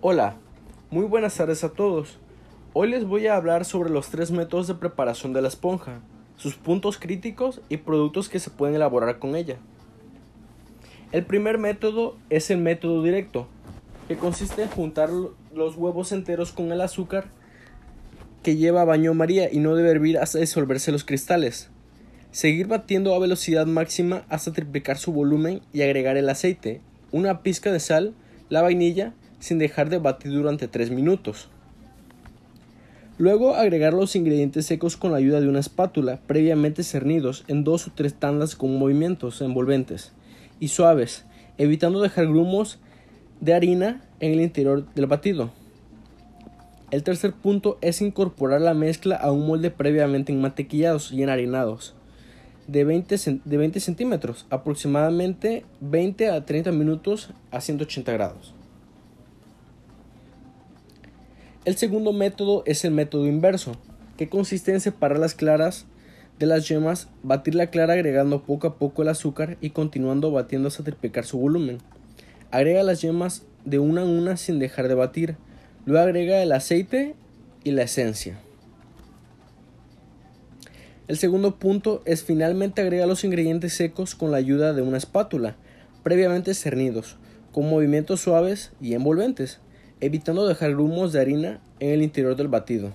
Hola, muy buenas tardes a todos. Hoy les voy a hablar sobre los tres métodos de preparación de la esponja, sus puntos críticos y productos que se pueden elaborar con ella. El primer método es el método directo, que consiste en juntar los huevos enteros con el azúcar que lleva baño María y no debe hervir hasta disolverse los cristales. Seguir batiendo a velocidad máxima hasta triplicar su volumen y agregar el aceite, una pizca de sal, la vainilla, sin dejar de batir durante 3 minutos. Luego agregar los ingredientes secos con la ayuda de una espátula previamente cernidos en dos o tres tandas con movimientos envolventes y suaves, evitando dejar grumos de harina en el interior del batido. El tercer punto es incorporar la mezcla a un molde previamente enmantequillados y enharinados de 20, de 20 centímetros, aproximadamente 20 a 30 minutos a 180 grados. El segundo método es el método inverso, que consiste en separar las claras de las yemas, batir la clara agregando poco a poco el azúcar y continuando batiendo hasta triplicar su volumen. Agrega las yemas de una a una sin dejar de batir. Luego agrega el aceite y la esencia. El segundo punto es finalmente agrega los ingredientes secos con la ayuda de una espátula, previamente cernidos, con movimientos suaves y envolventes evitando dejar grumos de harina en el interior del batido.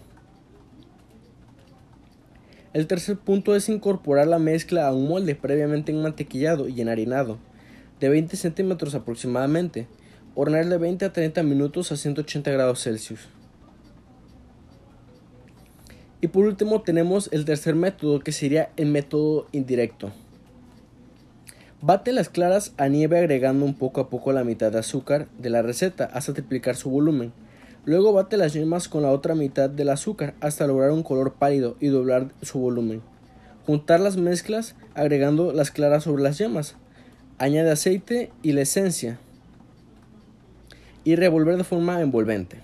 El tercer punto es incorporar la mezcla a un molde previamente enmantequillado y enharinado, de 20 centímetros aproximadamente, hornear de 20 a 30 minutos a 180 grados Celsius. Y por último tenemos el tercer método que sería el método indirecto. Bate las claras a nieve agregando un poco a poco la mitad de azúcar de la receta hasta triplicar su volumen. Luego bate las yemas con la otra mitad del azúcar hasta lograr un color pálido y doblar su volumen. Juntar las mezclas agregando las claras sobre las yemas. Añade aceite y la esencia. Y revolver de forma envolvente.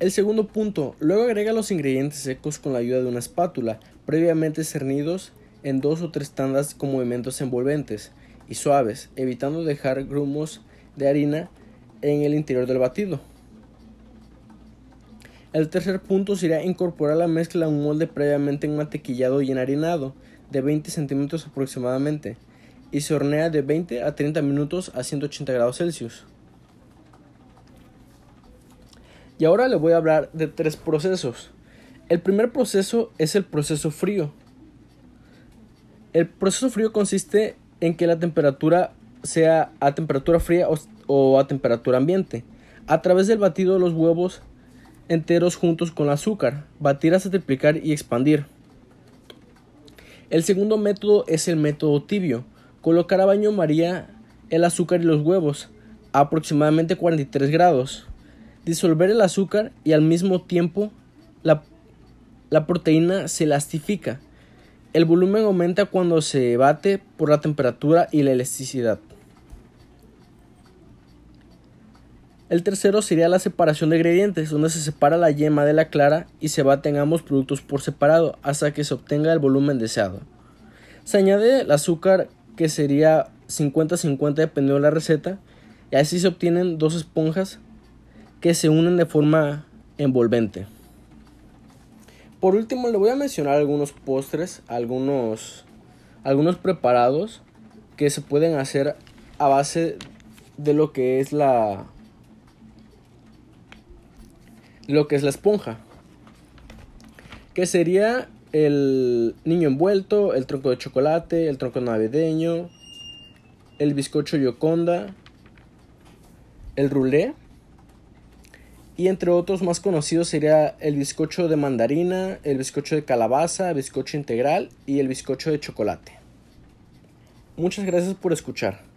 El segundo punto, luego agrega los ingredientes secos con la ayuda de una espátula, previamente cernidos en dos o tres tandas con movimientos envolventes y suaves, evitando dejar grumos de harina en el interior del batido. El tercer punto sería incorporar la mezcla a un molde previamente enmantequillado y enharinado de 20 centímetros aproximadamente y se hornea de 20 a 30 minutos a 180 grados Celsius. Y ahora le voy a hablar de tres procesos. El primer proceso es el proceso frío, el proceso frío consiste en que la temperatura sea a temperatura fría o, a temperatura ambiente. A través del batido de los huevos enteros juntos con el azúcar, batir hasta triplicar y expandir. El segundo método es el método tibio. Colocar a baño María el azúcar y los huevos a aproximadamente 43 grados. Disolver el azúcar y al mismo tiempo la, la proteína se elastifica el volumen aumenta cuando se bate por la temperatura y la elasticidad. El tercero sería la separación de ingredientes, donde se separa la yema de la clara y se baten ambos productos por separado hasta que se obtenga el volumen deseado. Se añade el azúcar que sería 50-50 dependiendo de la receta y así se obtienen dos esponjas que se unen de forma envolvente. Por último, le voy a mencionar algunos postres, algunos, algunos preparados que se pueden hacer a base de lo que es la lo que es la esponja. Que sería el niño envuelto, el tronco de chocolate, el tronco navideño, el bizcocho yoconda, el roulé y entre otros más conocidos sería el bizcocho de mandarina, el bizcocho de calabaza, el bizcocho integral y el bizcocho de chocolate. Muchas gracias por escuchar.